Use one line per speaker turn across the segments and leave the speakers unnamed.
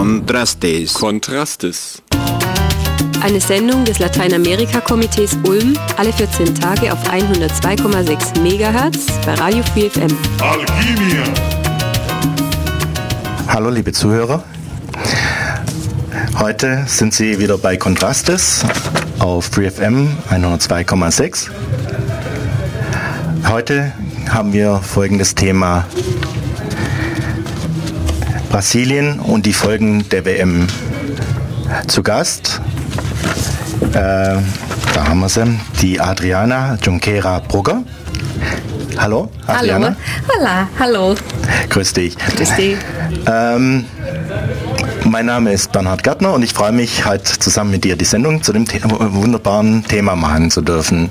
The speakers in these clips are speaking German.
Contrastes.
Kontrastes.
Eine Sendung des Lateinamerika-Komitees Ulm alle 14 Tage auf 102,6 MHz bei Radio Free FM.
Alquimia.
Hallo liebe Zuhörer. Heute sind Sie wieder bei Contrastes auf Free FM 102,6. Heute haben wir folgendes Thema. Brasilien und die Folgen der WM. Zu Gast, äh, da haben wir sie, die Adriana Junquera Brugger. Hallo, Adriana.
Hallo. Hola, hallo.
Grüß dich.
Grüß dich.
Ähm, mein Name ist Bernhard Gärtner und ich freue mich, halt zusammen mit dir die Sendung zu dem The wunderbaren Thema machen zu dürfen.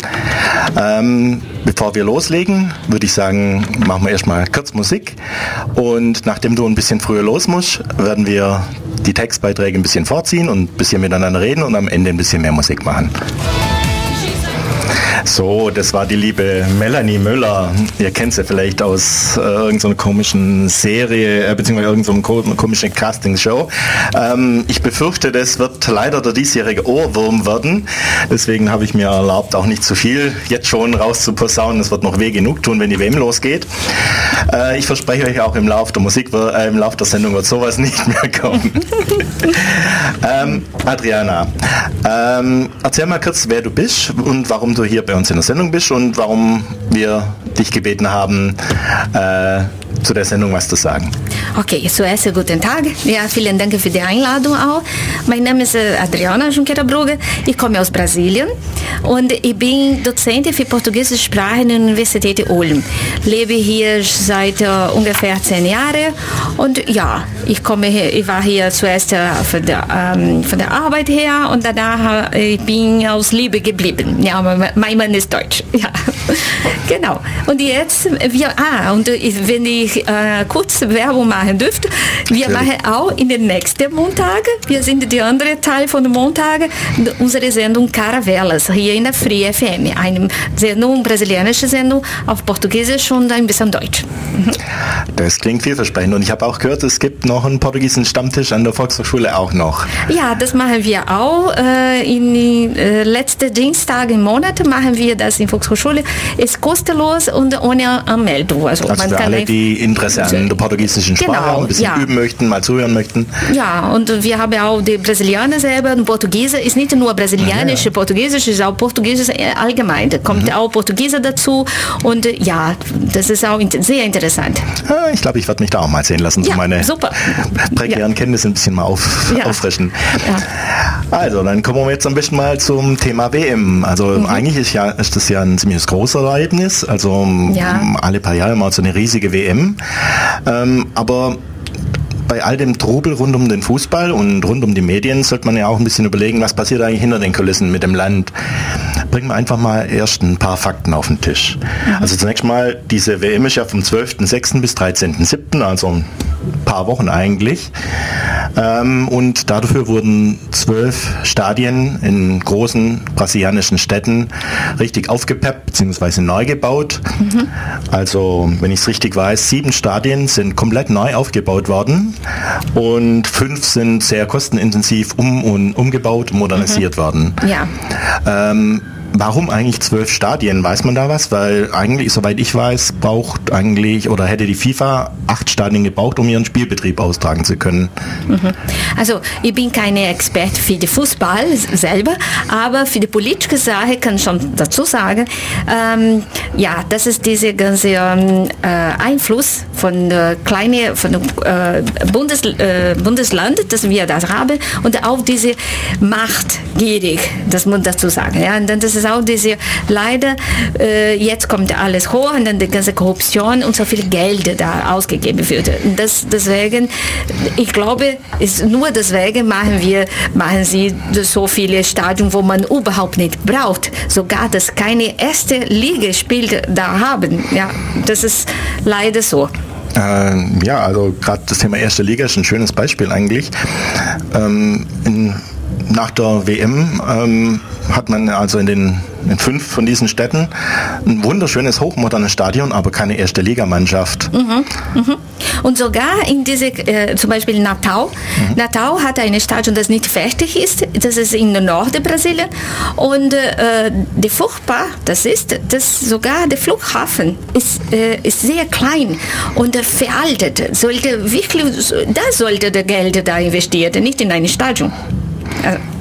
Ähm, bevor wir loslegen, würde ich sagen, machen wir erstmal kurz Musik und nachdem du ein bisschen früher los musst, werden wir die Textbeiträge ein bisschen vorziehen und ein bisschen miteinander reden und am Ende ein bisschen mehr Musik machen. So, das war die liebe Melanie Müller. Ihr kennt sie vielleicht aus äh, irgendeiner komischen Serie, äh, beziehungsweise irgendeiner ko komischen Casting-Show. Ähm, ich befürchte, das wird leider der diesjährige Ohrwurm werden. Deswegen habe ich mir erlaubt, auch nicht zu viel jetzt schon rauszuposaunen. Es wird noch weh genug tun, wenn die WM losgeht. Äh, ich verspreche euch auch im Laufe der Musik, äh, im Laufe der Sendung wird sowas nicht mehr kommen. ähm, Adriana, ähm, erzähl mal kurz, wer du bist und warum du hier bei uns in der Sendung bist und warum wir dich gebeten haben, äh, zu der Sendung was zu sagen.
Okay, zuerst guten Tag. Ja, vielen Dank für die Einladung auch. Mein Name ist äh, Adriana Junqueira Brugge. Ich komme aus Brasilien und ich bin Dozentin für portugiesische Sprache in der Universität Ulm. Lebe hier seit uh, ungefähr zehn Jahren und ja, ich komme hier, ich war hier zuerst uh, von, der, um, von der Arbeit her und danach uh, ich bin aus Liebe geblieben. Ja, mein Mann ist Deutsch. Ja, genau. Und jetzt, wir, ah, und wenn ich kurz Werbung machen dürfte, wir machen auch in den nächsten Montagen, wir sind der andere Teil von den Montagen, unsere Sendung Caravelas hier in der Free FM, eine Sendung, brasilianische Sendung auf Portugiesisch und ein bisschen Deutsch. Mhm.
Das klingt vielversprechend und ich habe auch gehört, es gibt noch einen portugiesischen Stammtisch an der Volkshochschule auch noch.
Ja, das machen wir auch. In äh, letzten Dienstag im Monat machen wir das in Volkshochschule. Ist kostenlos und ohne Anmeldung.
Also, also man für alle, die Interesse an der portugiesischen Sprache genau, ein bisschen ja. üben möchten, mal zuhören möchten.
Ja, und wir haben auch die Brasilianer selber, Portugiese ist nicht nur brasilianisch, ja. Portugiesisch ist auch Portugiesisch allgemein. Da kommt mhm. auch Portugiese dazu und ja, das ist auch sehr interessant.
Ja, ich glaube, ich werde mich da auch mal sehen lassen, so meine
super.
prekären Kenntnisse ein bisschen mal auf, auffrischen. Also, dann kommen wir jetzt ein bisschen mal zum Thema WM. Also mhm. eigentlich ist, ja, ist das ja ein ziemlich großes Ereignis. Also alle paar Jahre mal so eine riesige WM. Ähm, aber bei all dem Trubel rund um den Fußball und rund um die Medien sollte man ja auch ein bisschen überlegen, was passiert eigentlich hinter den Kulissen mit dem Land. Bringen wir einfach mal erst ein paar Fakten auf den Tisch. Mhm. Also zunächst mal, diese WM ist ja vom 12.06. bis 13.07., also paar Wochen eigentlich. Ähm, und dafür wurden zwölf Stadien in großen brasilianischen Städten richtig aufgepeppt bzw. neu gebaut. Mhm. Also, wenn ich es richtig weiß, sieben Stadien sind komplett neu aufgebaut worden und fünf sind sehr kostenintensiv um und umgebaut, modernisiert mhm. worden.
Ja.
Ähm, Warum eigentlich zwölf Stadien? Weiß man da was? Weil eigentlich, soweit ich weiß, braucht eigentlich oder hätte die FIFA acht Stadien gebraucht, um ihren Spielbetrieb austragen zu können.
Mhm. Also ich bin keine Experte für den Fußball selber, aber für die politische Sache kann ich schon dazu sagen, ähm, ja, das ist dieser ganze ähm, äh, Einfluss von der kleinen, von äh, Bundes, äh, Bundesland, das wir das haben, und auch diese Machtgierig, das muss man dazu sagen. Ja, und dann das ist auch diese, leider, äh, jetzt kommt alles hoch und dann die ganze Korruption und so viel Geld da ausgegeben wird. Das, deswegen, ich glaube, ist nur deswegen machen wir, machen sie so viele Stadien, wo man überhaupt nicht braucht. Sogar, dass keine erste Liga spielt da haben. Ja, das ist leider so.
Äh, ja, also gerade das Thema erste Liga ist ein schönes Beispiel eigentlich. Ähm, in nach der WM ähm, hat man also in den in fünf von diesen Städten ein wunderschönes, hochmodernes Stadion, aber keine erste Ligamannschaft. Mhm,
mhm. Und sogar in diese, äh, zum Beispiel Natal. Mhm. Natal hat ein Stadion, das nicht fertig ist. Das ist in Norden Brasilien. Und äh, die furchtbar, das ist, dass sogar der Flughafen ist, äh, ist sehr klein und veraltet. Sollte wirklich, da sollte der Geld da investieren, nicht in ein Stadion. Also,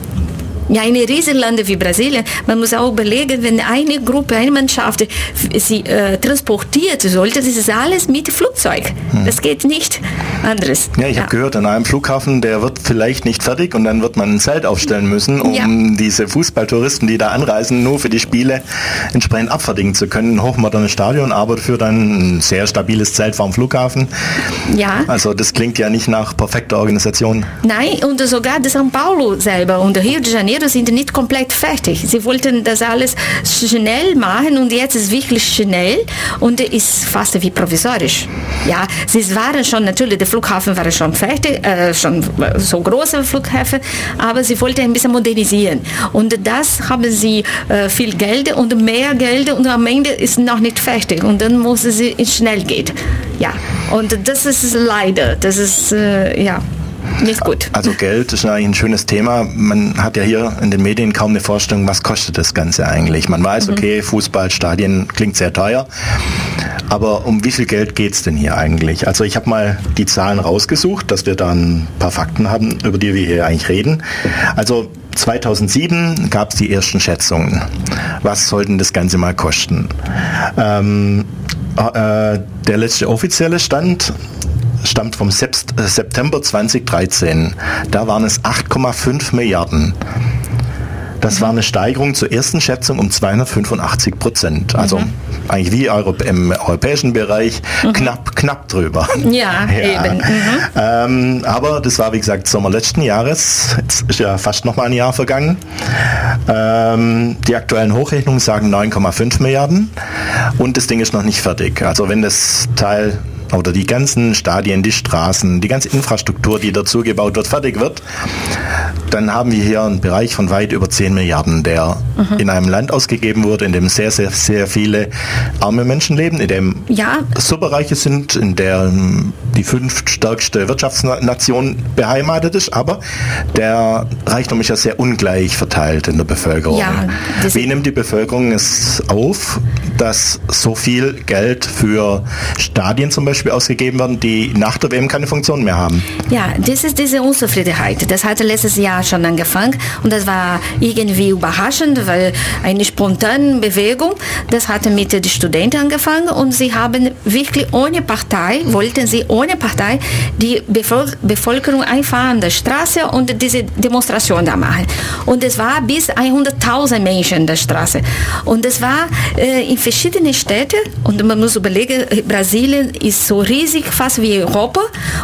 ja, in Riesenländer wie Brasilien, man muss auch überlegen, wenn eine Gruppe, eine Mannschaft sie äh, transportiert sollte, das ist alles mit Flugzeug. Hm. Das geht nicht anderes.
Ja, ich ja. habe gehört, an einem Flughafen, der wird vielleicht nicht fertig und dann wird man ein Zelt aufstellen müssen, um ja. diese Fußballtouristen, die da anreisen, nur für die Spiele entsprechend abfertigen zu können. Ein hochmodernes Stadion, aber für dann ein sehr stabiles Zelt vom Flughafen. Ja. Also das klingt ja nicht nach perfekter Organisation.
Nein, und sogar São Paulo selber und Rio de Janeiro Janeiro sind nicht komplett fertig. Sie wollten das alles schnell machen und jetzt ist es wirklich schnell und ist fast wie provisorisch. Ja, sie waren schon natürlich, der Flughafen war schon fertig, äh, schon so große Flughafen, aber sie wollten ein bisschen modernisieren und das haben sie äh, viel Geld und mehr Geld und am Ende ist noch nicht fertig und dann muss es schnell gehen. Ja, und das ist leider, das ist äh, ja nicht gut.
Also Geld ist eigentlich ein schönes Thema. Man hat ja hier in den Medien kaum eine Vorstellung, was kostet das Ganze eigentlich. Man weiß, mhm. okay, Fußball, Stadien klingt sehr teuer. Aber um wie viel Geld geht es denn hier eigentlich? Also ich habe mal die Zahlen rausgesucht, dass wir da ein paar Fakten haben, über die wir hier eigentlich reden. Also 2007 gab es die ersten Schätzungen. Was sollten das Ganze mal kosten? Ähm, äh, der letzte offizielle Stand stammt vom äh, September 2013. Da waren es 8,5 Milliarden. Das war eine Steigerung zur ersten Schätzung um 285 Prozent. Also mhm. eigentlich wie im europäischen Bereich mhm. knapp, knapp drüber.
Ja, ja. eben. Mhm.
Ähm, aber das war wie gesagt Sommer letzten Jahres. Jetzt ist ja fast noch mal ein Jahr vergangen. Ähm, die aktuellen Hochrechnungen sagen 9,5 Milliarden und das Ding ist noch nicht fertig. Also wenn das Teil oder die ganzen Stadien, die Straßen, die ganze Infrastruktur, die dazu gebaut wird, fertig wird, dann haben wir hier einen Bereich von weit über 10 Milliarden, der mhm. in einem Land ausgegeben wurde, in dem sehr, sehr, sehr viele arme Menschen leben, in dem ja. Superreiche sind, in der die fünftstärkste Wirtschaftsnation beheimatet ist, aber der Reichtum ist ja sehr ungleich verteilt in der Bevölkerung. Ja, Wie nimmt die Bevölkerung es auf, dass so viel Geld für Stadien zum Beispiel ausgegeben werden, die nach der WM keine Funktion mehr haben?
Ja, das ist diese Unzufriedenheit. Das hat letztes Jahr schon angefangen und das war irgendwie überraschend, weil eine spontane Bewegung, das hatte mit den Studenten angefangen und sie haben wirklich ohne Partei, wollten sie ohne Partei die Bevölkerung einfach an der Straße und diese Demonstration da machen. Und es war bis 100.000 Menschen in der Straße. Und es war äh, in verschiedenen Städten und man muss überlegen, Brasilien ist so riesig, fast wie Europa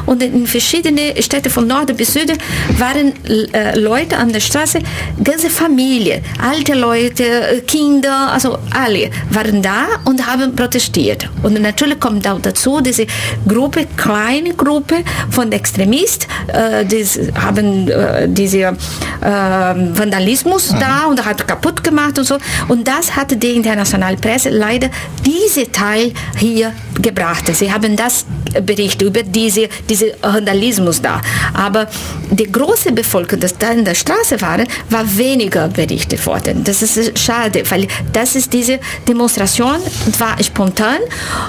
und in verschiedenen Städten von Norden bis Süden waren äh, Leute an der Straße, ganze Familie, alte Leute, Kinder, also alle waren da und haben protestiert. Und natürlich kommt auch dazu diese Gruppe, kleine Gruppe von Extremisten, äh, die haben äh, diese äh, Vandalismus mhm. da und hat kaputt gemacht und so. Und das hat die internationale Presse leider diese Teil hier gebracht. Sie haben das berichtet über diese, diese Vandalismus da. Aber die große Bevölkerung, das da in der Straße waren, war weniger berichtet worden. Das ist schade, weil das ist diese Demonstration war spontan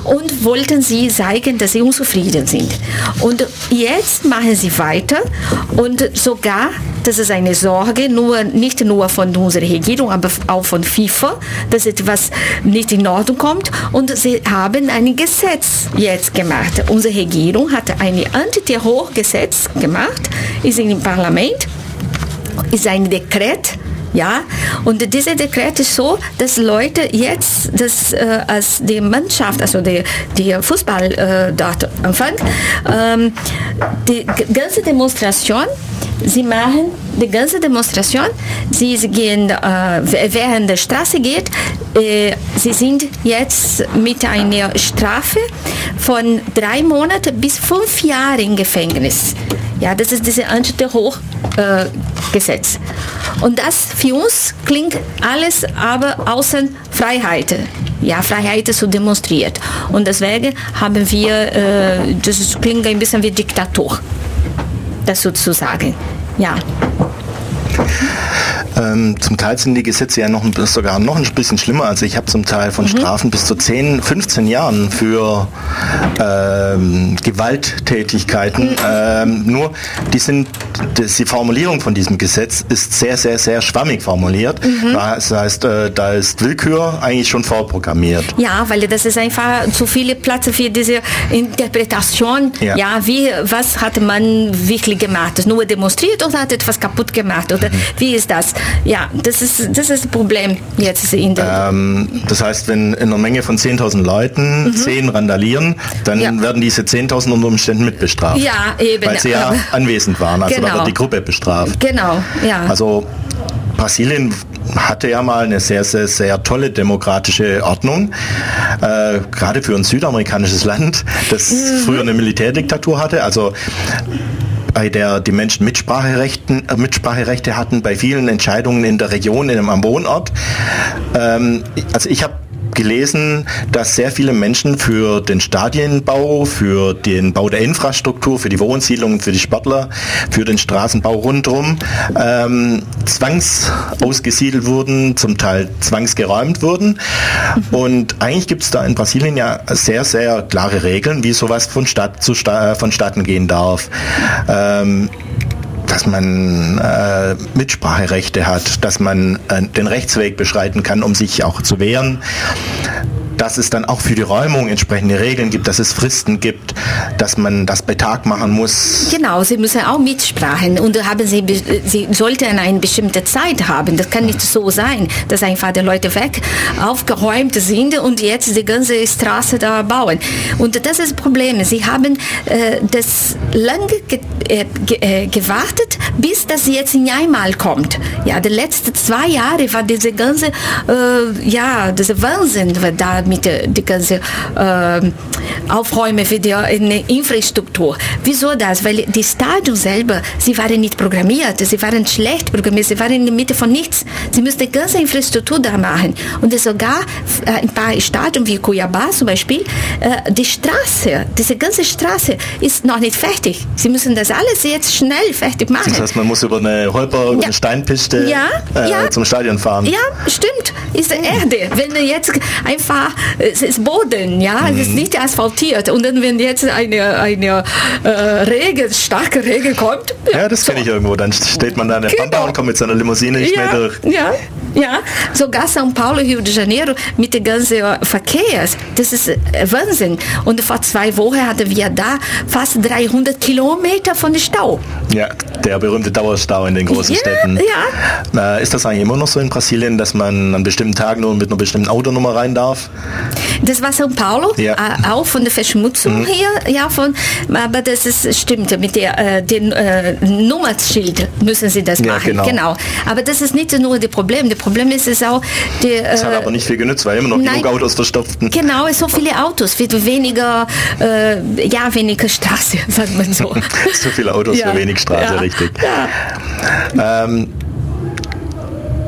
und wollten sie zeigen, dass sie unzufrieden sind. Und jetzt machen sie weiter und sogar, das ist eine Sorge, nur, nicht nur von unserer Regierung, aber auch von FIFA, dass etwas nicht in Ordnung kommt. Und sie haben ein Gesetz jetzt gemacht. Unsere Regierung hat ein Antiterrorgesetz gemacht, ist im Parlament, ist ein Dekret, ja, und dieses Dekret ist so, dass Leute jetzt, dass, äh, als die Mannschaft, also die, die Fußball äh, dort anfängt, ähm, die ganze Demonstration, sie machen die ganze Demonstration, sie gehen, äh, während der Straße geht, äh, sie sind jetzt mit einer Strafe von drei Monaten bis fünf Jahren im Gefängnis. Ja, das ist diese Antiterror äh. Und das für uns klingt alles aber außen Freiheit. Ja, Freiheit zu demonstrieren. Und deswegen haben wir, äh, das klingt ein bisschen wie Diktatur, das sozusagen. Ja.
Ähm, zum Teil sind die Gesetze ja noch sogar noch ein bisschen schlimmer. Also ich habe zum Teil von mhm. Strafen bis zu 10, 15 Jahren für ähm, Gewalttätigkeiten. Mhm. Ähm, nur die sind das, die Formulierung von diesem Gesetz ist sehr, sehr, sehr schwammig formuliert. Mhm. Das heißt, äh, da ist Willkür eigentlich schon vorprogrammiert.
Ja, weil das ist einfach zu viele Platz für diese Interpretation. Ja. ja, wie, was hat man wirklich gemacht? Nur demonstriert oder hat etwas kaputt gemacht? Oder mhm. wie ist das? Ja, das ist das, ist das Problem jetzt in der.
Ähm, das heißt, wenn in einer Menge von 10.000 Leuten mhm. 10 randalieren, dann ja. werden diese 10.000 unter Umständen mitbestraft.
Ja, eben.
Weil sie ja anwesend waren. Also genau. da wird die Gruppe bestraft.
Genau, ja.
Also Brasilien hatte ja mal eine sehr, sehr, sehr tolle demokratische Ordnung, äh, gerade für ein südamerikanisches Land, das mhm. früher eine Militärdiktatur hatte. Also bei der die Menschen Mitspracherechten, äh, Mitspracherechte hatten bei vielen Entscheidungen in der Region, in, am Wohnort. Ähm, also ich habe gelesen, dass sehr viele Menschen für den Stadienbau, für den Bau der Infrastruktur, für die Wohnsiedlungen, für die Sportler, für den Straßenbau rundherum ähm, zwangsausgesiedelt wurden, zum Teil zwangsgeräumt wurden. Und eigentlich gibt es da in Brasilien ja sehr, sehr klare Regeln, wie sowas von Stadt zu Sta äh, vonstatten gehen darf. Ähm, dass man äh, Mitspracherechte hat, dass man äh, den Rechtsweg beschreiten kann, um sich auch zu wehren dass es dann auch für die Räumung entsprechende Regeln gibt, dass es Fristen gibt, dass man das bei Tag machen muss.
Genau, Sie müssen auch mitsprachen und haben Sie, Sie sollten eine bestimmte Zeit haben. Das kann nicht so sein, dass einfach die Leute weg aufgeräumt sind und jetzt die ganze Straße da bauen. Und das ist das Problem. Sie haben äh, das lange ge äh, ge äh, gewartet, bis das jetzt in einmal kommt. Ja, die letzten zwei Jahre war diese ganze, äh, ja, diese Wahnsinn da mit die ganze äh, Aufräumen für die Infrastruktur. Wieso das? Weil die Stadion selber, sie waren nicht programmiert, sie waren schlecht programmiert, sie waren in der Mitte von nichts. Sie müssten die ganze Infrastruktur da machen. Und sogar äh, ein paar Stadien wie Cuiabá zum Beispiel, äh, die Straße, diese ganze Straße ist noch nicht fertig. Sie müssen das alles jetzt schnell fertig machen.
Das heißt, man muss über eine Holper, über ja. eine Steinpiste
ja,
äh,
ja.
zum Stadion fahren.
Ja, stimmt. Erde. Wenn jetzt einfach es ist Boden, ja, mhm. es ist nicht asphaltiert. Und dann, wenn jetzt eine, eine äh, Regen, starke Regen kommt.
Ja, ja das so. kenne ich irgendwo. Dann steht man da in der genau. Pampa und kommt mit seiner Limousine nicht
ja,
mehr durch.
Ja, ja. Sogar São Paulo, Rio de Janeiro mit dem ganzen Verkehr. Das ist äh, Wahnsinn. Und vor zwei Wochen hatten wir da fast 300 Kilometer von Stau.
Ja, der berühmte Dauerstau in den großen
ja,
Städten.
Ja.
Äh, ist das eigentlich immer noch so in Brasilien, dass man an bestimmten Tagen nur mit einer bestimmten Autonummer rein darf?
Das war São Paulo, ja. äh, auch von der Verschmutzung mhm. hier, ja, von, aber das ist, stimmt, mit der, äh, den äh, Nummernschild müssen sie das machen, genau. genau. Aber das ist nicht nur das Problem, das Problem ist es auch,
die, das hat äh, aber nicht viel genützt, weil immer noch nein, genug Autos verstopften.
Genau, so viele Autos, wird weniger, äh, ja, weniger Straße, sagt man so.
so viele Autos ja. für wenig Straße, ja. richtig. Ja. Ähm,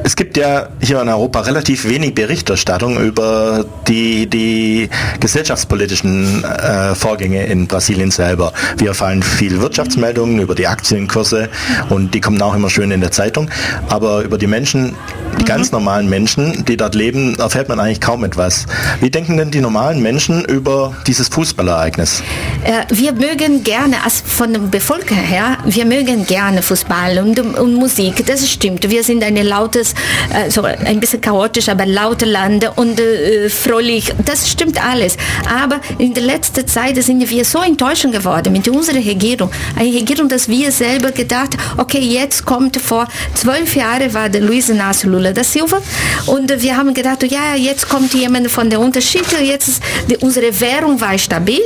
es gibt ja hier in Europa relativ wenig Berichterstattung über die, die gesellschaftspolitischen äh, Vorgänge in Brasilien selber. Wir erfahren viel Wirtschaftsmeldungen über die Aktienkurse und die kommen auch immer schön in der Zeitung. Aber über die Menschen, die mhm. ganz normalen Menschen, die dort leben, erfährt man eigentlich kaum etwas. Wie denken denn die normalen Menschen über dieses Fußballereignis?
Äh, wir mögen gerne, also von der Bevölkerung her, wir mögen gerne Fußball und, und Musik. Das stimmt. Wir sind ein lautes äh, so ein bisschen chaotisch, aber laute Lande und äh, fröhlich. Das stimmt alles. Aber in der letzten Zeit sind wir so enttäuschend geworden mit unserer Regierung. Eine Regierung, dass wir selber gedacht, okay, jetzt kommt vor zwölf Jahren war der Luiz Inácio Lula da Silva und wir haben gedacht, ja, jetzt kommt jemand von der Unterschied, jetzt ist die, unsere Währung war stabil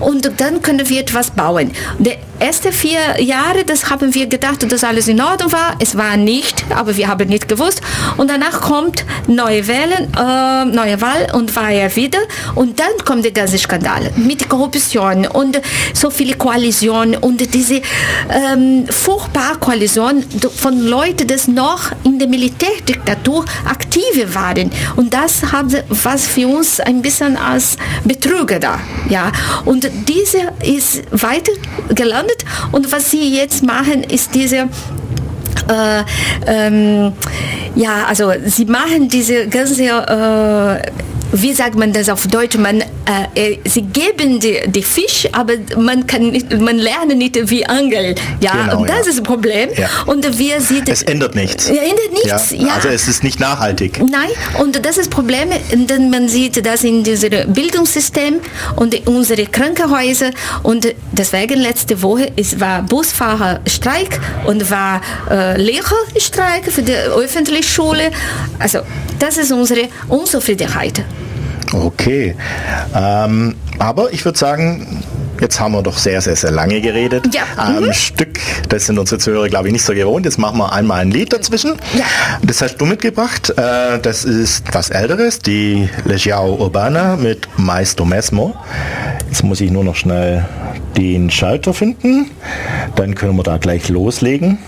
und dann können wir etwas bauen. Der ersten vier Jahre, das haben wir gedacht, dass alles in Ordnung war. Es war nicht, aber wir haben nicht gewusst. Und danach kommt neue Wahlen, äh, neue Wahl und war er wieder. Und dann kommt der ganze Skandal mit Korruption und so viele Koalitionen und diese ähm, furchtbare Koalition von Leuten, die noch in der Militärdiktatur aktiv waren. Und das hat was für uns ein bisschen als Betrüger da. Ja. Und diese ist weiter gelandet und was sie jetzt machen, ist diese äh, ähm, ja, also sie machen diese ganze äh, wie sagt man das auf Deutsch? Man, äh, äh, sie geben die, die Fisch, aber man, kann nicht, man lernt nicht wie Angeln. Ja, genau, und das ja. ist das Problem. Ja. Und wir sehen,
es ändert nichts.
Ja, ändert nichts.
Ja. Also es ist nicht nachhaltig.
Nein, und das ist das Problem, denn man sieht das in diesem Bildungssystem und in unsere Krankenhäuser und deswegen letzte Woche es war Busfahrerstreik und war äh, Lehrerstreik für die öffentliche Schule. Also das ist unsere Unzufriedenheit.
Okay. Ähm, aber ich würde sagen, Jetzt haben wir doch sehr, sehr, sehr lange geredet. Ja. Ähm, mhm. Stück, das sind unsere Zuhörer, glaube ich, nicht so gewohnt. Jetzt machen wir einmal ein Lied dazwischen. Ja. Das hast du mitgebracht. Äh, das ist was Älteres, die Legiao Urbana mit Maestro Mesmo. Jetzt muss ich nur noch schnell den Schalter finden. Dann können wir da gleich loslegen.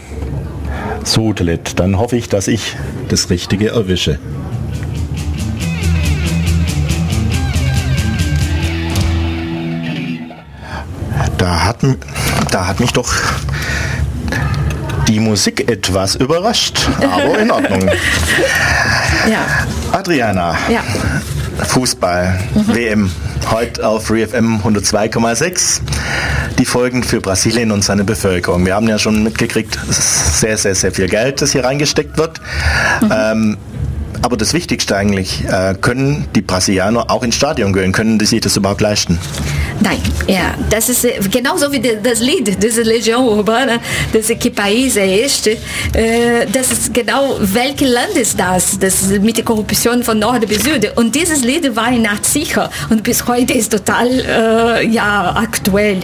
So, dann hoffe ich, dass ich das Richtige erwische. Da hat, da hat mich doch die Musik etwas überrascht, aber in Ordnung. ja. Adriana, ja. Fußball, mhm. WM, heute auf ReFM 102,6. Die Folgen für Brasilien und seine Bevölkerung. Wir haben ja schon mitgekriegt, es ist sehr, sehr, sehr viel Geld, das hier reingesteckt wird. Mhm. Ähm, aber das Wichtigste eigentlich, äh, können die Brasilianer auch ins Stadion gehen? Können die sich das überhaupt leisten?
Nein, ja, das ist äh, genauso wie das Lied, diese Legion Urbana, das Que País é este, äh, das ist genau, welches Land ist das, das mit der Korruption von Norden bis Süden. Und dieses Lied war in Art sicher und bis heute ist total äh, ja, aktuell.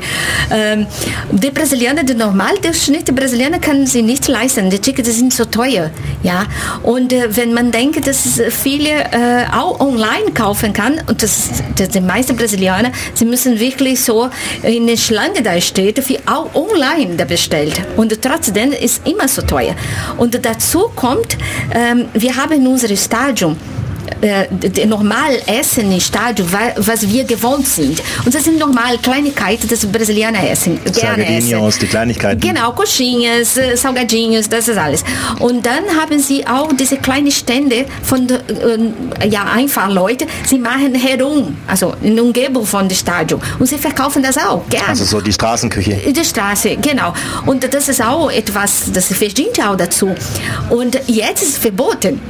Ähm, die Brasilianer, die der Schnitt der Brasilianer kann sie nicht leisten, die Tickets sind so teuer. Ja? Und äh, wenn man denkt, dass viele äh, auch online kaufen kann, und das, das die meisten Brasilianer, sie müssen wirklich so in der Schlange da steht, wie auch online da bestellt. Und trotzdem ist immer so teuer. Und dazu kommt, ähm, wir haben unser Stadion äh, normal essen im Stadion, was wir gewohnt sind. Und das sind normal Kleinigkeiten, das Brasilianer essen.
Gerne essen. die Kleinigkeiten.
Genau, Coxinhas, äh, Salgadinhos, das ist alles. Und dann haben sie auch diese kleinen Stände von äh, ja, einfach Leute, sie machen herum, also in der Umgebung von dem Stadion. Und sie verkaufen das auch gerne.
Also so die Straßenküche.
Die Straße, genau. Und das ist auch etwas, das verdient auch dazu. Und jetzt ist es verboten.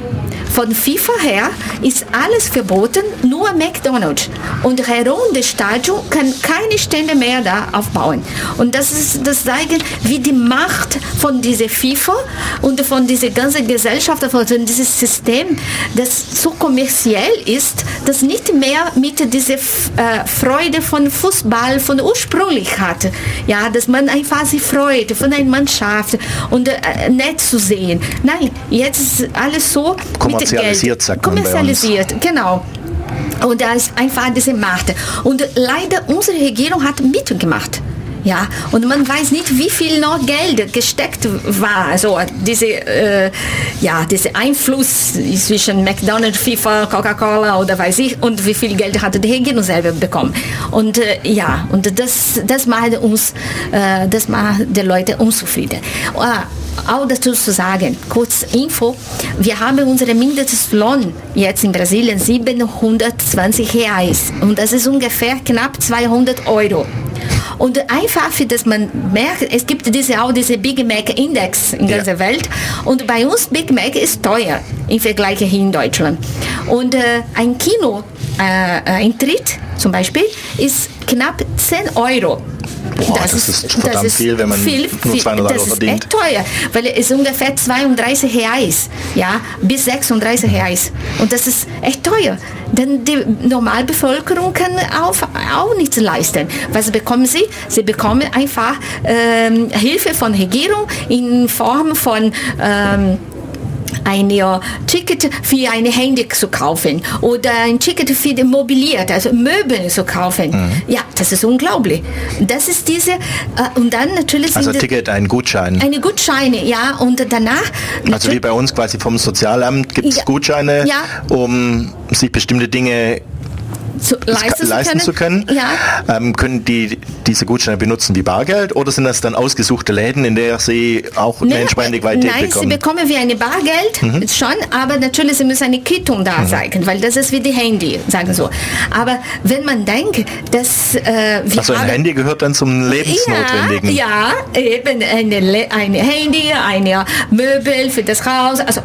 Von FIFA her ist alles verboten, nur McDonald's. Und herum des Stadion kann keine Stände mehr da aufbauen. Und das ist das zeigen, wie die Macht von dieser FIFA und von dieser ganzen Gesellschaft, von diesem System, das so kommerziell ist, das nicht mehr mit dieser äh, Freude von Fußball von ursprünglich hat. Ja, dass man einfach sich freut von einer Mannschaft und äh, nett zu sehen. Nein, jetzt ist alles so
kommerzialisiert, sagt
Kommerzialisiert, genau. Und da ist einfach diese Macht. Und leider, unsere Regierung hat mitgemacht. Ja, und man weiß nicht, wie viel noch Geld gesteckt war. Also diese, äh, ja, dieser Einfluss zwischen McDonald's, FIFA, Coca-Cola oder weiß ich und wie viel Geld hatte die Regierung selber bekommen. Und äh, ja, und das, das macht uns, äh, das macht die Leute unzufrieden. Auch dazu zu sagen, kurz Info, wir haben unseren Mindestlohn jetzt in Brasilien 720 Reais und das ist ungefähr knapp 200 Euro. Und einfach, für das man merkt, es gibt diese, auch diese Big Mac Index in der ja. Welt. Und bei uns Big Mac ist teuer im Vergleich hier in Deutschland. Und äh, ein Kino, äh, Eintritt zum Beispiel, ist knapp 10 Euro.
Boah, das, das, ist verdammt das ist viel, wenn man viel, nur 200
Euro verdient. Das ist echt teuer, weil es ist ungefähr 32 Reais, ja, bis 36 Reais. Und das ist echt teuer. Denn die Normalbevölkerung kann auch, auch nichts leisten. Was bekommen sie? Sie bekommen einfach ähm, Hilfe von Regierung in Form von ähm, ein Ticket für ein Handy zu kaufen oder ein Ticket für die Mobiliert, also Möbel zu kaufen. Mhm. Ja, das ist unglaublich. Das ist diese, äh, und dann natürlich...
Also Ticket, ein Gutschein.
Eine Gutscheine, ja, und danach...
Also wie bei uns quasi vom Sozialamt gibt es ja. Gutscheine, ja. um sich bestimmte Dinge zu, leisten, leisten, zu können. Ja. Ähm, können die diese Gutscheine benutzen wie Bargeld oder sind das dann ausgesuchte Läden, in der sie auch eine entsprechende Qualität
nein,
bekommen?
Nein, sie bekommen wie eine Bargeld mhm. schon, aber natürlich sie müssen eine Quittung da mhm. zeigen, weil das ist wie die Handy, sagen so. Aber wenn man denkt, dass
äh, wir also ein Handy gehört dann zum Lebensnotwendigen.
Ja, ja eben eine, eine Handy, eine Möbel für das Haus. Also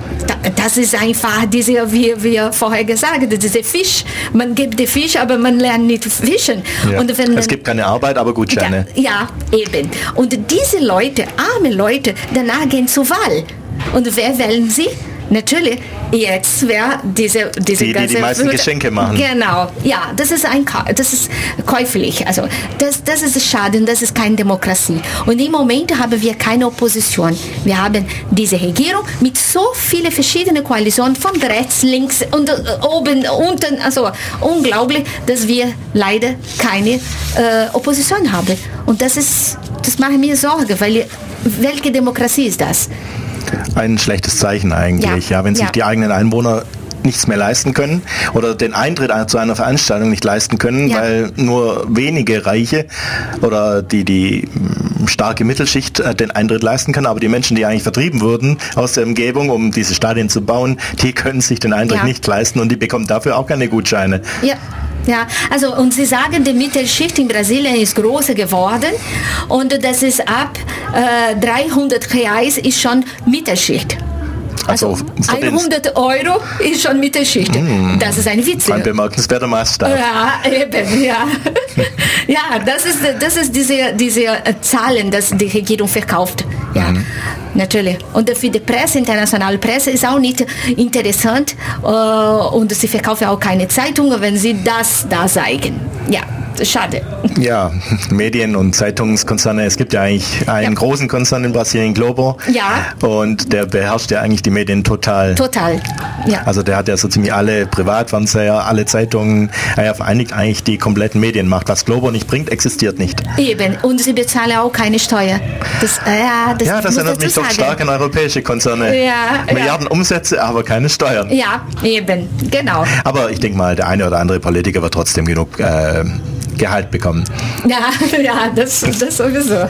das ist einfach diese, wie wir vorher gesagt haben, diese Fisch. Man gibt die Fisch Fisch, aber man lernt nicht fischen.
Ja. Und wenn es gibt keine Arbeit, aber Gutscheine.
Ja, ja, eben. Und diese Leute, arme Leute, danach gehen zur Wahl. Und wer wählen sie? Natürlich, jetzt wäre diese, diese
die,
ganze...
Die die meisten Würde, Geschenke machen.
Genau, ja, das ist, ein, das ist käuflich. Also das, das ist schade und das ist keine Demokratie. Und im Moment haben wir keine Opposition. Wir haben diese Regierung mit so vielen verschiedenen Koalitionen, von rechts, links und äh, oben, unten. Also unglaublich, dass wir leider keine äh, Opposition haben. Und das ist, das macht mir Sorge, weil welche Demokratie ist das?
Ein schlechtes Zeichen eigentlich, ja, ja wenn sich ja. die eigenen Einwohner nichts mehr leisten können oder den Eintritt zu einer Veranstaltung nicht leisten können, ja. weil nur wenige Reiche oder die, die hm, starke Mittelschicht äh, den Eintritt leisten können, aber die Menschen, die eigentlich vertrieben wurden aus der Umgebung, um diese Stadien zu bauen, die können sich den Eintritt ja. nicht leisten und die bekommen dafür auch keine Gutscheine.
Ja. Ja, also und Sie sagen, die Mittelschicht in Brasilien ist größer geworden und das ist ab äh, 300 Reais ist schon Mittelschicht. Also, also 100 Euro ist schon Mittelschicht. Mm, das ist ein Witz.
Ein bemerkenswerter Maßstab.
Ja, eben, ja. ja, das ist, das ist diese, diese Zahlen, die die Regierung verkauft. Ja. Mm. Natürlich. Und für die Presse, internationale Presse, ist auch nicht interessant. Äh, und sie verkaufen auch keine Zeitungen, wenn sie das da zeigen. Ja schade.
Ja, Medien- und Zeitungskonzerne, es gibt ja eigentlich einen ja. großen Konzern in Brasilien, Globo.
Ja.
Und der beherrscht ja eigentlich die Medien total.
Total, ja.
Also der hat ja so ziemlich alle Privatfernseher, alle Zeitungen, er vereinigt eigentlich die kompletten Medienmacht. Was Globo nicht bringt, existiert nicht.
Eben, und sie bezahlen auch keine Steuer.
Das, äh, das, ja, das erinnert mich doch stark an europäische Konzerne.
Ja,
Milliarden ja. Umsätze, aber keine Steuern.
Ja, eben, genau.
Aber ich denke mal, der eine oder andere Politiker wird trotzdem genug äh, Gehalt bekommen.
Ja, ja, das, das sowieso.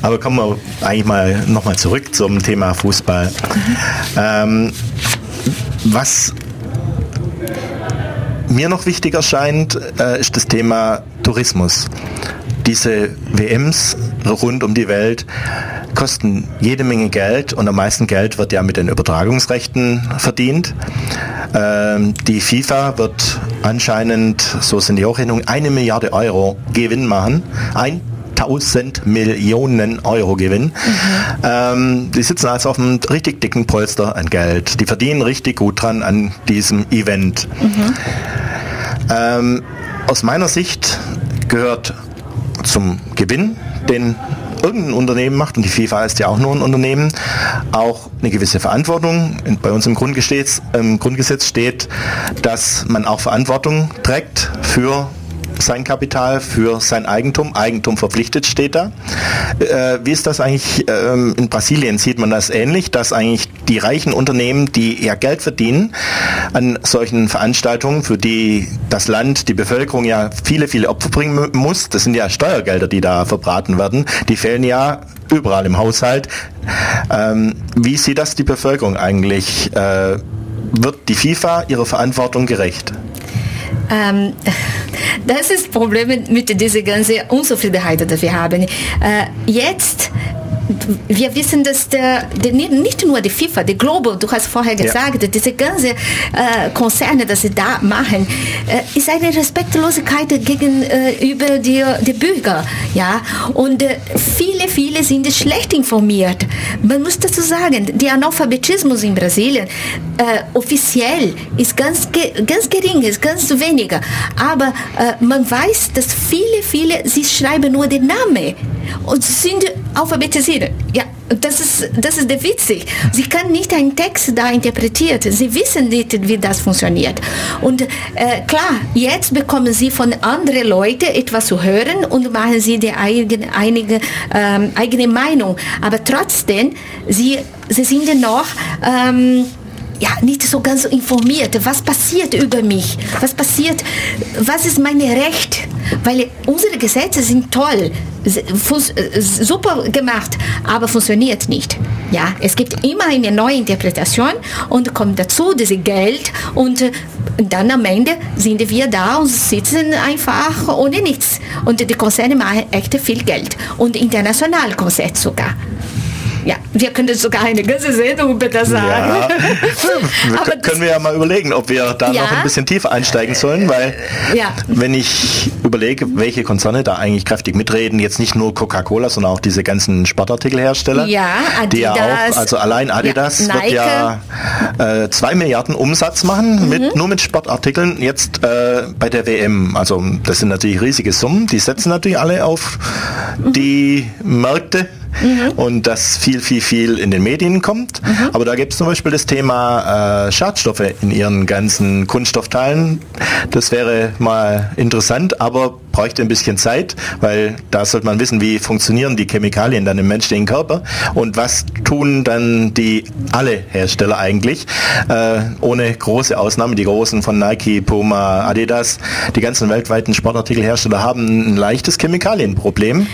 Aber kommen wir eigentlich mal nochmal zurück zum Thema Fußball. Ähm, was mir noch wichtig erscheint, äh, ist das Thema Tourismus. Diese WMs rund um die Welt kosten jede Menge Geld und am meisten Geld wird ja mit den Übertragungsrechten verdient. Ähm, die FIFA wird anscheinend, so sind die Hochrechnungen, eine Milliarde Euro Gewinn machen. Ein 1000 Millionen Euro Gewinn. Mhm. Ähm, die sitzen also auf einem richtig dicken Polster an Geld. Die verdienen richtig gut dran an diesem Event. Mhm. Ähm, aus meiner Sicht gehört zum Gewinn, den irgendein Unternehmen macht, und die FIFA ist ja auch nur ein Unternehmen, auch eine gewisse Verantwortung. Bei uns im Grundgesetz, im Grundgesetz steht, dass man auch Verantwortung trägt für sein Kapital für sein Eigentum. Eigentum verpflichtet steht da. Äh, wie ist das eigentlich ähm, in Brasilien? Sieht man das ähnlich, dass eigentlich die reichen Unternehmen, die ja Geld verdienen an solchen Veranstaltungen, für die das Land, die Bevölkerung ja viele, viele Opfer bringen muss, das sind ja Steuergelder, die da verbraten werden, die fehlen ja überall im Haushalt. Ähm, wie sieht das die Bevölkerung eigentlich? Äh, wird die FIFA ihrer Verantwortung gerecht?
Ähm, das ist das Problem mit dieser ganzen Unzufriedenheit, die wir haben. Äh, jetzt wir wissen, dass der, der, nicht nur die FIFA, die Globo, du hast vorher gesagt, ja. diese ganzen äh, Konzerne, die sie da machen, äh, ist eine Respektlosigkeit gegenüber äh, die, die Bürger. Ja? Und äh, viele, viele sind schlecht informiert. Man muss dazu sagen, der Analphabetismus in Brasilien äh, offiziell ist ganz, ganz gering, ist ganz weniger. Aber äh, man weiß, dass viele, viele, sie schreiben nur den Namen und sind alphabetisiert. Ja, das ist, das ist der witzig. Sie kann nicht einen Text da interpretieren. Sie wissen nicht, wie das funktioniert. Und äh, klar, jetzt bekommen Sie von anderen Leuten etwas zu hören und machen Sie die eigene, einige, ähm, eigene Meinung. Aber trotzdem, Sie, Sie sind noch... Ähm, ja, nicht so ganz informiert. Was passiert über mich? Was passiert? Was ist mein Recht? Weil unsere Gesetze sind toll, super gemacht, aber funktioniert nicht. Ja, es gibt immer eine neue Interpretation und kommt dazu dieses Geld und dann am Ende sind wir da und sitzen einfach ohne nichts. Und die Konzerne machen echt viel Geld und international Konzerte sogar. Ja, wir können sogar eine ganze Sendung das sagen. Ja.
Aber können wir ja mal überlegen, ob wir da ja. noch ein bisschen tiefer einsteigen sollen, weil ja. wenn ich überlege, welche Konzerne da eigentlich kräftig mitreden, jetzt nicht nur Coca-Cola, sondern auch diese ganzen Sportartikelhersteller,
ja, Adidas,
die ja auch, also allein Adidas wird ja äh, zwei Milliarden Umsatz machen, mhm. mit, nur mit Sportartikeln jetzt äh, bei der WM. Also das sind natürlich riesige Summen, die setzen natürlich alle auf die Märkte mhm. und dass viel, viel, viel in den Medien kommt. Mhm. Aber da gibt es zum Beispiel das Thema äh, Schadstoffe in ihren ganzen Kunststoffteilen. Das wäre mal interessant, aber bräuchte ein bisschen Zeit, weil da sollte man wissen, wie funktionieren die Chemikalien dann im menschlichen Körper und was tun dann die alle Hersteller eigentlich, äh, ohne große Ausnahmen. Die großen von Nike, Puma, Adidas, die ganzen weltweiten Sportartikelhersteller haben ein leichtes Chemikalienproblem.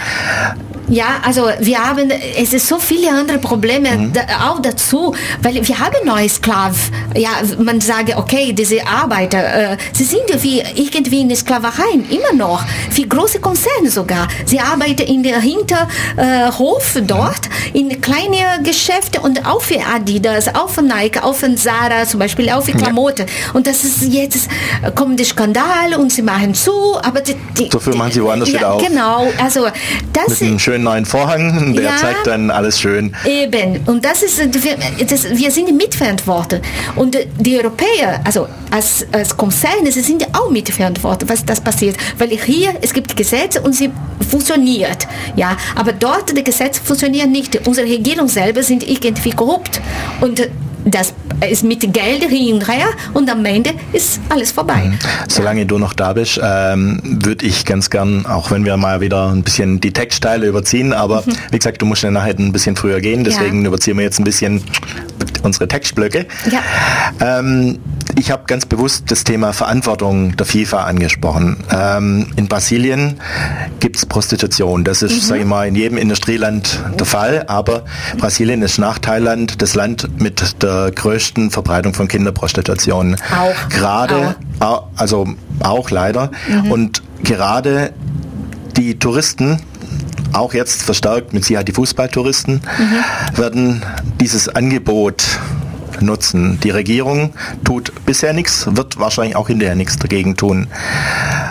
Ja, also wir haben, es ist so viele andere Probleme mhm. da, auch dazu, weil wir haben neue Sklaven. Ja, man sagt, okay, diese Arbeiter, äh, sie sind wie irgendwie in der Sklaverei immer noch, wie große Konzerne sogar. Sie arbeiten in der Hinterhof äh, dort. In kleine Geschäfte und auch für Adidas, auch für Nike, auch für Zara zum Beispiel, auch für Klamotten. Ja. Und das ist jetzt, kommt der Skandal und sie machen zu, aber die,
die, Dafür machen sie woanders
ja,
wieder auf.
Genau, also das
ist schönen neuen Vorhang, der ja, zeigt dann alles schön.
Eben, und das ist, wir, das, wir sind mitverantwortlich. Und die Europäer, also als, als Konzerne, sie sind auch mitverantwortlich, was das passiert. Weil hier, es gibt Gesetze und sie funktioniert. Ja, aber dort, die Gesetze funktionieren nicht. Unsere Regierung selber sind irgendwie korrupt. Und das ist mit Geld hin und her und am Ende ist alles vorbei. Mhm.
Solange du noch da bist, ähm, würde ich ganz gern, auch wenn wir mal wieder ein bisschen die Textteile überziehen, aber mhm. wie gesagt, du musst ja nachher ein bisschen früher gehen, deswegen ja. überziehen wir jetzt ein bisschen unsere Textblöcke. Ja. Ähm, ich habe ganz bewusst das Thema Verantwortung der FIFA angesprochen. Ähm, in Brasilien gibt es Prostitution. Das ist, mhm. sage ich mal, in jedem Industrieland der Fall. Aber Brasilien ist nach Thailand das Land mit der größten Verbreitung von Kinderprostitution.
Auch.
Gerade, auch. also auch leider. Mhm. Und gerade die Touristen, auch jetzt verstärkt mit Sicherheit die Fußballtouristen, mhm. werden dieses Angebot nutzen. Die Regierung tut bisher nichts, wird wahrscheinlich auch hinterher nichts dagegen tun.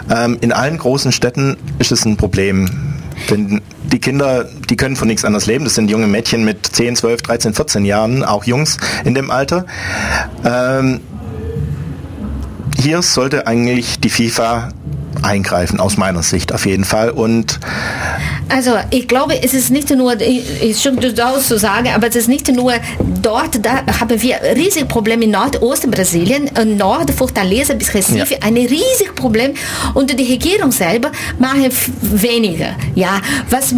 Ähm, in allen großen Städten ist es ein Problem. Denn die Kinder, die können von nichts anderes leben. Das sind junge Mädchen mit 10, 12, 13, 14 Jahren, auch Jungs in dem Alter. Ähm, hier sollte eigentlich die FIFA eingreifen, aus meiner Sicht auf jeden Fall. Und
also ich glaube, es ist nicht nur, ist schon durchaus zu sagen, aber es ist nicht nur dort, da haben wir riesige Probleme in Nordost-Brasilien, Nord, Fortaleza bis Recife, ja. ein riesiges Problem. Und die Regierung selber machen weniger. Ja, was,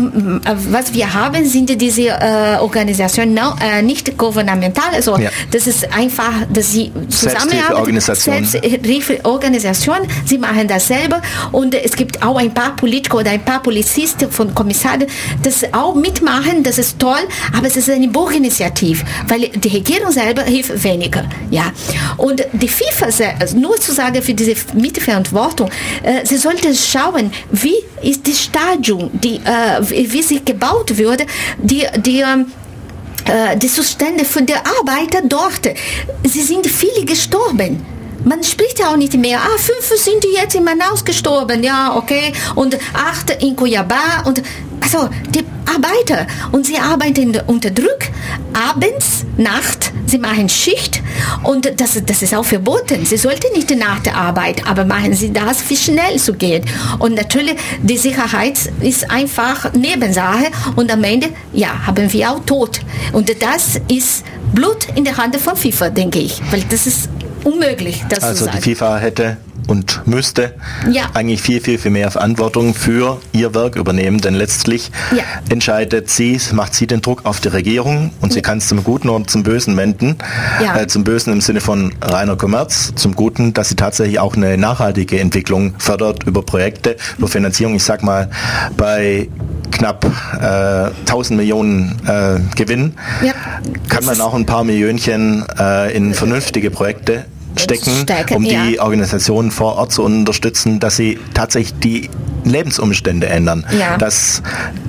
was wir haben, sind diese äh, Organisationen äh, nicht gouvernemental, also ja. das ist einfach, dass sie zusammenarbeiten, Selbsthilfeorganisation, sie machen das selber. Und es gibt auch ein paar Politiker oder ein paar Polizisten von Kommissare, das auch mitmachen, das ist toll, aber es ist eine Bürgerinitiative, weil die Regierung selber hilft weniger. Ja. Und die FIFA, also nur zu sagen für diese Mitverantwortung, äh, sie sollte schauen, wie ist das Stadium, die, äh, wie sie gebaut würde, die, die ähm, äh, die Zustände für die Arbeiter dort. Sie sind viele gestorben. Man spricht ja auch nicht mehr, ah, fünf sind jetzt in Manaus gestorben, ja, okay, und acht in Cuiabá. Und also die Arbeiter. Und sie arbeiten unter Druck, abends, Nacht, sie machen Schicht. Und das, das ist auch verboten. Sie sollten nicht nach der Arbeit, aber machen sie das, wie schnell zu gehen. Und natürlich, die Sicherheit ist einfach Nebensache. Und am Ende, ja, haben wir auch Tod. Und das ist Blut in der Hand von FIFA, denke ich, weil das ist unmöglich, das
also
zu sagen.
die FIFA hätte und müsste
ja.
eigentlich viel, viel, viel mehr Verantwortung für ihr Werk übernehmen, denn letztlich ja. entscheidet sie, macht sie den Druck auf die Regierung und ja. sie kann es zum Guten oder zum Bösen wenden. Äh, zum Bösen im Sinne von reiner Kommerz, zum Guten, dass sie tatsächlich auch eine nachhaltige Entwicklung fördert über Projekte, über Finanzierung. Ich sag mal, bei knapp äh, 1000 Millionen äh, Gewinn kann man auch ein paar Millionchen äh, in vernünftige Projekte stecken, Stärke, um die ja. Organisationen vor Ort zu unterstützen, dass sie tatsächlich die Lebensumstände ändern,
ja.
dass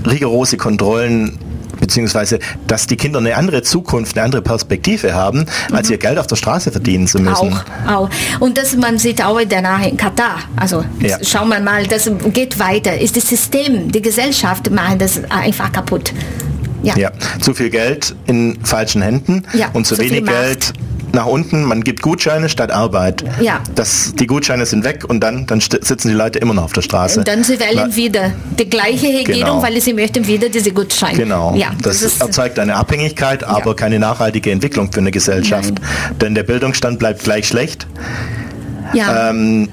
rigorose Kontrollen beziehungsweise dass die Kinder eine andere Zukunft, eine andere Perspektive haben, mhm. als ihr Geld auf der Straße verdienen zu müssen.
Auch, auch. Und das man sieht auch danach in Katar. Also ja. schauen wir mal, das geht weiter. Ist das System, die Gesellschaft machen das einfach kaputt.
Ja. ja. zu viel Geld in falschen Händen
ja,
und zu, zu wenig Geld nach unten, man gibt Gutscheine statt Arbeit.
Ja.
Das, die Gutscheine sind weg und dann, dann sitzen die Leute immer noch auf der Straße.
Und dann sie wählen Na, wieder die gleiche Regierung, genau. weil sie möchten wieder diese Gutscheine.
Genau. Ja, das, das erzeugt eine Abhängigkeit, aber ja. keine nachhaltige Entwicklung für eine Gesellschaft. Nein. Denn der Bildungsstand bleibt gleich schlecht.
Ja.
Ähm,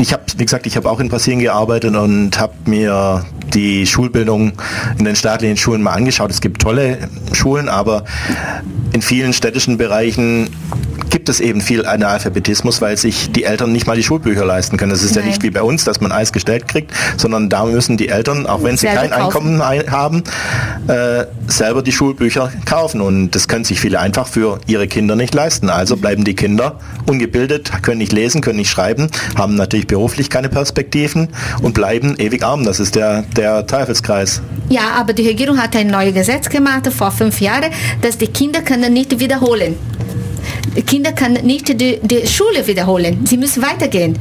ich habe, wie gesagt, ich habe auch in Brasilien gearbeitet und habe mir die Schulbildung in den staatlichen Schulen mal angeschaut. Es gibt tolle Schulen, aber in vielen städtischen Bereichen gibt es eben viel Analphabetismus, weil sich die Eltern nicht mal die Schulbücher leisten können. Das ist Nein. ja nicht wie bei uns, dass man alles gestellt kriegt, sondern da müssen die Eltern, auch wenn sie selber kein kaufen. Einkommen haben, äh, selber die Schulbücher kaufen. Und das können sich viele einfach für ihre Kinder nicht leisten. Also bleiben die Kinder ungebildet, können nicht lesen, können nicht schreiben, haben natürlich beruflich keine Perspektiven und bleiben ewig arm. Das ist der, der Teufelskreis.
Ja, aber die Regierung hat ein neues Gesetz gemacht vor fünf Jahren, dass die Kinder können nicht wiederholen. Kinder können nicht die, die Schule wiederholen. Sie müssen weitergehen.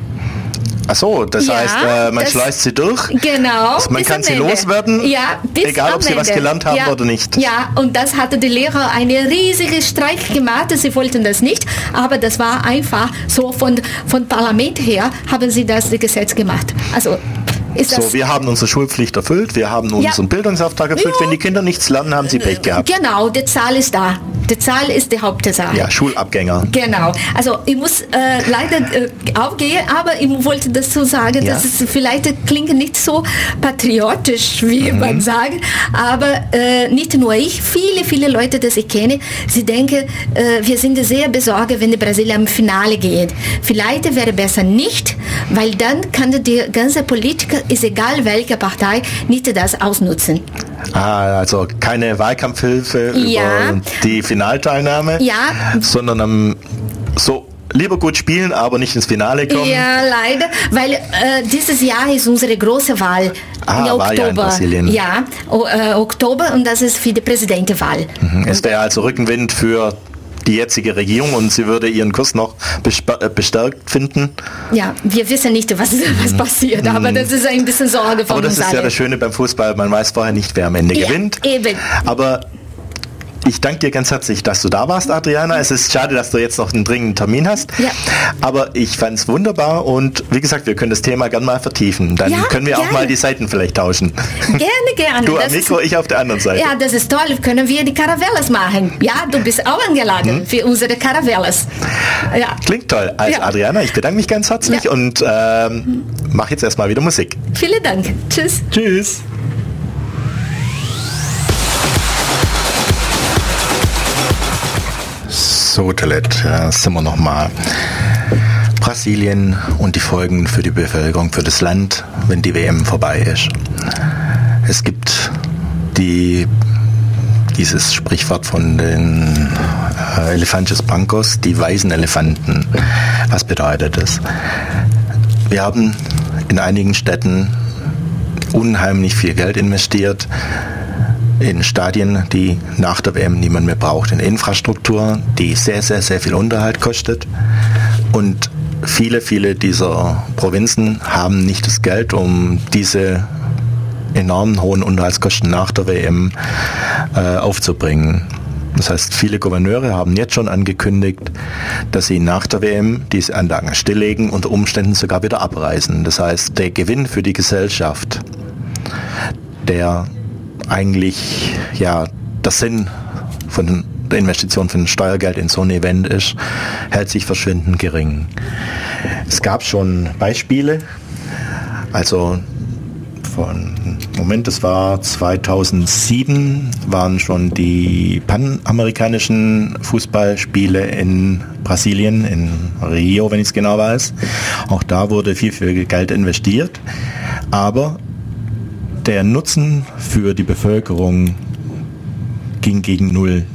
Ach so, das ja, heißt, äh, man schleust sie durch.
Genau.
Man kann sie loswerden,
ja,
egal ob sie was gelernt haben
ja,
oder nicht.
Ja, und das hatte die Lehrer eine riesige Streik gemacht. Sie wollten das nicht, aber das war einfach so von, von Parlament her haben sie das Gesetz gemacht. Also
so, wir haben unsere Schulpflicht erfüllt, wir haben unseren ja. Bildungsauftrag erfüllt. Ja. Wenn die Kinder nichts lernen, haben sie Pech gehabt.
Genau, die Zahl ist da. Die Zahl ist die Hauptsache.
Ja, Schulabgänger.
Genau. Also ich muss äh, leider äh, aufgehen, aber ich wollte dazu sagen, ja. dass es vielleicht klingt nicht so patriotisch, wie mhm. man sagt, aber äh, nicht nur ich, viele, viele Leute, die ich kenne, sie denken, äh, wir sind sehr besorgt, wenn die Brasilien im Finale geht. Vielleicht wäre besser nicht, weil dann kann die ganze Politiker ist egal welche Partei, nicht das ausnutzen.
Ah, also keine Wahlkampfhilfe
ja.
über die Finalteilnahme,
ja.
sondern um, so lieber gut spielen, aber nicht ins Finale kommen.
Ja, leider, weil äh, dieses Jahr ist unsere große Wahl.
Ah, im Oktober. Ja,
ja äh, Oktober und das ist für die Präsidentenwahl.
Mhm. Es wäre also Rückenwind für die jetzige Regierung und sie würde ihren Kurs noch äh, bestärkt finden.
Ja, wir wissen nicht, was, was passiert, aber das ist ein bisschen Sorge von
Aber das
uns
ist
alle.
ja das Schöne beim Fußball, man weiß vorher nicht, wer am Ende
ja,
gewinnt.
Eben.
Aber ich danke dir ganz herzlich, dass du da warst, Adriana. Es ist schade, dass du jetzt noch einen dringenden Termin hast.
Ja.
Aber ich fand es wunderbar und wie gesagt, wir können das Thema gerne mal vertiefen. Dann ja, können wir gerne. auch mal die Seiten vielleicht tauschen.
Gerne, gerne.
Du am Mikro, ist, ich auf der anderen Seite.
Ja, das ist toll. Können wir die Caravelles machen? Ja, du bist auch eingeladen hm? für unsere Caravelles.
Ja. Klingt toll. Also ja. Adriana, ich bedanke mich ganz herzlich und ähm, mache jetzt erstmal wieder Musik.
Vielen Dank. Tschüss.
Tschüss. So, Telet, ja, sind wir nochmal. Brasilien und die Folgen für die Bevölkerung, für das Land, wenn die WM vorbei ist. Es gibt die dieses Sprichwort von den äh, Elefantes Brancos, die weißen Elefanten. Was bedeutet das? Wir haben in einigen Städten unheimlich viel Geld investiert in Stadien, die nach der WM niemand mehr braucht, in Infrastruktur, die sehr, sehr, sehr viel Unterhalt kostet. Und viele, viele dieser Provinzen haben nicht das Geld, um diese enormen hohen Unterhaltskosten nach der WM äh, aufzubringen. Das heißt, viele Gouverneure haben jetzt schon angekündigt, dass sie nach der WM diese Anlagen stilllegen, unter Umständen sogar wieder abreißen. Das heißt, der Gewinn für die Gesellschaft, der eigentlich ja der Sinn von der Investition von Steuergeld in so ein Event ist, hält sich verschwindend gering. Es gab schon Beispiele, also von, Moment, das war 2007, waren schon die panamerikanischen Fußballspiele in Brasilien, in Rio, wenn ich es genau weiß. Auch da wurde viel, viel Geld investiert. Aber der Nutzen für die Bevölkerung ging gegen Null.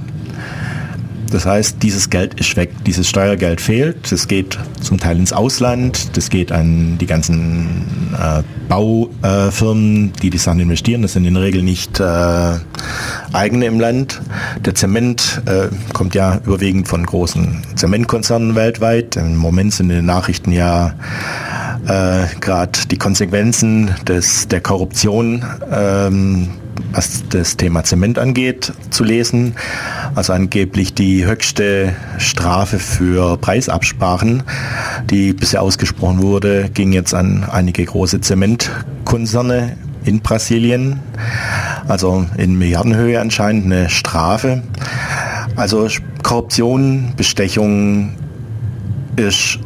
Das heißt, dieses Geld ist weg, dieses Steuergeld fehlt. Das geht zum Teil ins Ausland, das geht an die ganzen äh, Baufirmen, äh, die die Sachen investieren. Das sind in der Regel nicht äh, eigene im Land. Der Zement äh, kommt ja überwiegend von großen Zementkonzernen weltweit. Im Moment sind in den Nachrichten ja äh, gerade die Konsequenzen des, der Korruption ähm, was das Thema Zement angeht, zu lesen. Also angeblich die höchste Strafe für Preisabsprachen, die bisher ausgesprochen wurde, ging jetzt an einige große Zementkonzerne in Brasilien. Also in Milliardenhöhe anscheinend eine Strafe. Also Korruption, Bestechung ist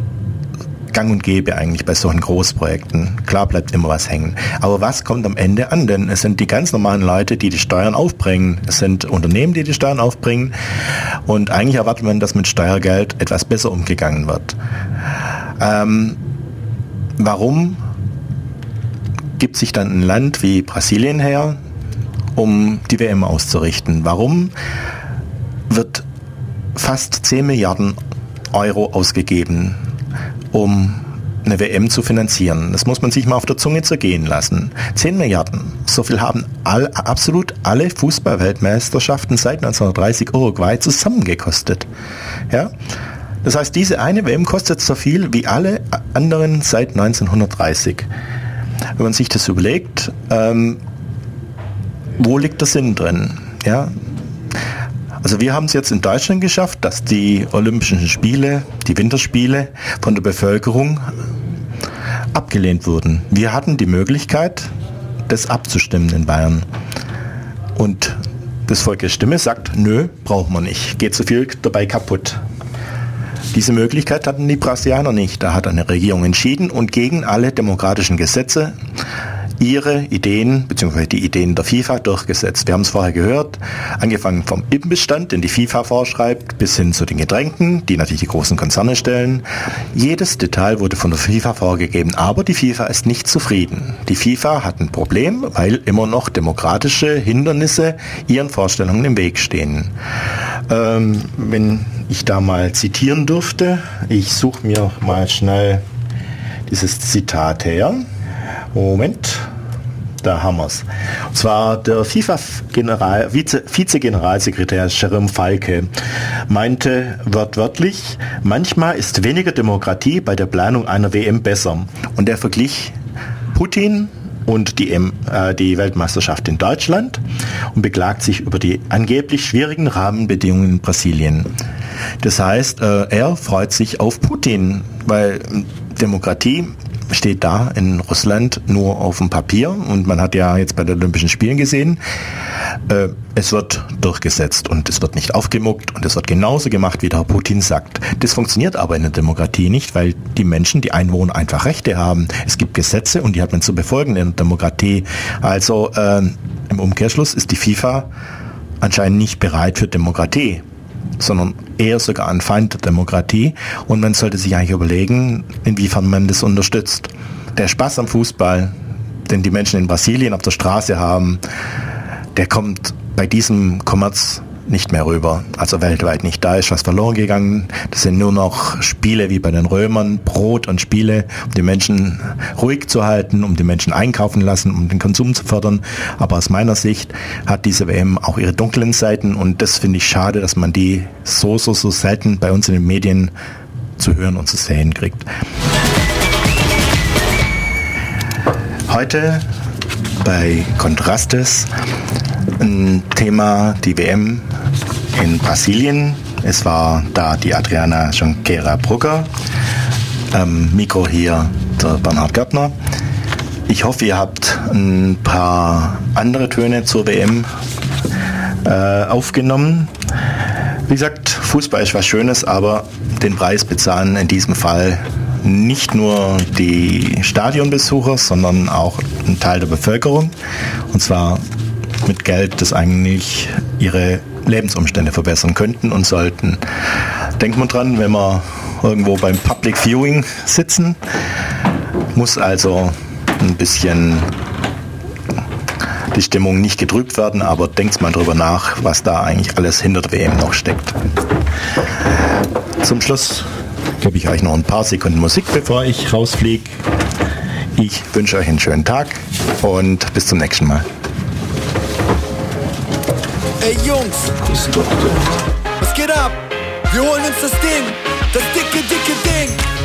gang und gäbe eigentlich bei solchen Großprojekten. Klar bleibt immer was hängen. Aber was kommt am Ende an? Denn es sind die ganz normalen Leute, die die Steuern aufbringen. Es sind Unternehmen, die die Steuern aufbringen. Und eigentlich erwartet man, dass mit Steuergeld etwas besser umgegangen wird. Ähm, warum gibt sich dann ein Land wie Brasilien her, um die WM auszurichten? Warum wird fast 10 Milliarden Euro ausgegeben um eine WM zu finanzieren. Das muss man sich mal auf der Zunge zergehen lassen. 10 Milliarden. So viel haben all, absolut alle Fußballweltmeisterschaften seit 1930 Uruguay zusammengekostet. Ja? Das heißt, diese eine WM kostet so viel wie alle anderen seit 1930. Wenn man sich das überlegt, ähm, wo liegt der Sinn drin? Ja? Also wir haben es jetzt in Deutschland geschafft, dass die Olympischen Spiele, die Winterspiele von der Bevölkerung abgelehnt wurden. Wir hatten die Möglichkeit, das abzustimmen in Bayern. Und das Volk der Stimme sagt, nö, braucht man nicht, geht zu viel dabei kaputt. Diese Möglichkeit hatten die Brasilianer nicht. Da hat eine Regierung entschieden und gegen alle demokratischen Gesetze ihre Ideen bzw. die Ideen der FIFA durchgesetzt. Wir haben es vorher gehört, angefangen vom Imbissstand, den die FIFA vorschreibt, bis hin zu den Getränken, die natürlich die großen Konzerne stellen. Jedes Detail wurde von der FIFA vorgegeben, aber die FIFA ist nicht zufrieden. Die FIFA hat ein Problem, weil immer noch demokratische Hindernisse ihren Vorstellungen im Weg stehen. Ähm, wenn ich da mal zitieren dürfte, ich suche mir mal schnell dieses Zitat her. Moment, da haben wir es. Und zwar der FIFA-Vize-Generalsekretär Jerome Falke meinte wörtlich, manchmal ist weniger Demokratie bei der Planung einer WM besser. Und er verglich Putin und die, äh, die Weltmeisterschaft in Deutschland und beklagt sich über die angeblich schwierigen Rahmenbedingungen in Brasilien. Das heißt, äh, er freut sich auf Putin, weil Demokratie steht da in Russland nur auf dem Papier und man hat ja jetzt bei den Olympischen Spielen gesehen, äh, es wird durchgesetzt und es wird nicht aufgemuckt und es wird genauso gemacht, wie der Herr Putin sagt. Das funktioniert aber in der Demokratie nicht, weil die Menschen, die Einwohner einfach Rechte haben. Es gibt Gesetze und die hat man zu befolgen in der Demokratie. Also äh, im Umkehrschluss ist die FIFA anscheinend nicht bereit für Demokratie sondern eher sogar ein Feind der Demokratie. Und man sollte sich eigentlich überlegen, inwiefern man das unterstützt. Der Spaß am Fußball, den die Menschen in Brasilien auf der Straße haben, der kommt bei diesem Kommerz nicht mehr rüber, also weltweit nicht. Da ist was verloren gegangen. Das sind nur noch Spiele wie bei den Römern, Brot und Spiele, um die Menschen ruhig zu halten, um die Menschen einkaufen lassen, um den Konsum zu fördern. Aber aus meiner Sicht hat diese WM auch ihre dunklen Seiten und das finde ich schade, dass man die so, so, so selten bei uns in den Medien zu hören und zu sehen kriegt. Heute bei Kontrastes ein Thema, die WM in Brasilien. Es war da die Adriana Jonquera Brugger. Ähm, Mikro hier der Bernhard Gärtner. Ich hoffe, ihr habt ein paar andere Töne zur WM äh, aufgenommen. Wie gesagt, Fußball ist was Schönes, aber den Preis bezahlen in diesem Fall nicht nur die Stadionbesucher, sondern auch ein Teil der Bevölkerung. Und zwar mit Geld, das eigentlich ihre Lebensumstände verbessern könnten und sollten. Denkt man dran, wenn wir irgendwo beim Public Viewing sitzen, muss also ein bisschen die Stimmung nicht getrübt werden, aber denkt mal drüber nach, was da eigentlich alles hinter der WM noch steckt. Zum Schluss gebe ich euch noch ein paar Sekunden Musik, bevor ich rausfliege. Ich wünsche euch einen schönen Tag und bis zum nächsten Mal.
Ey Jungs, was geht ab? Wir holen uns das Ding, das dicke, dicke Ding.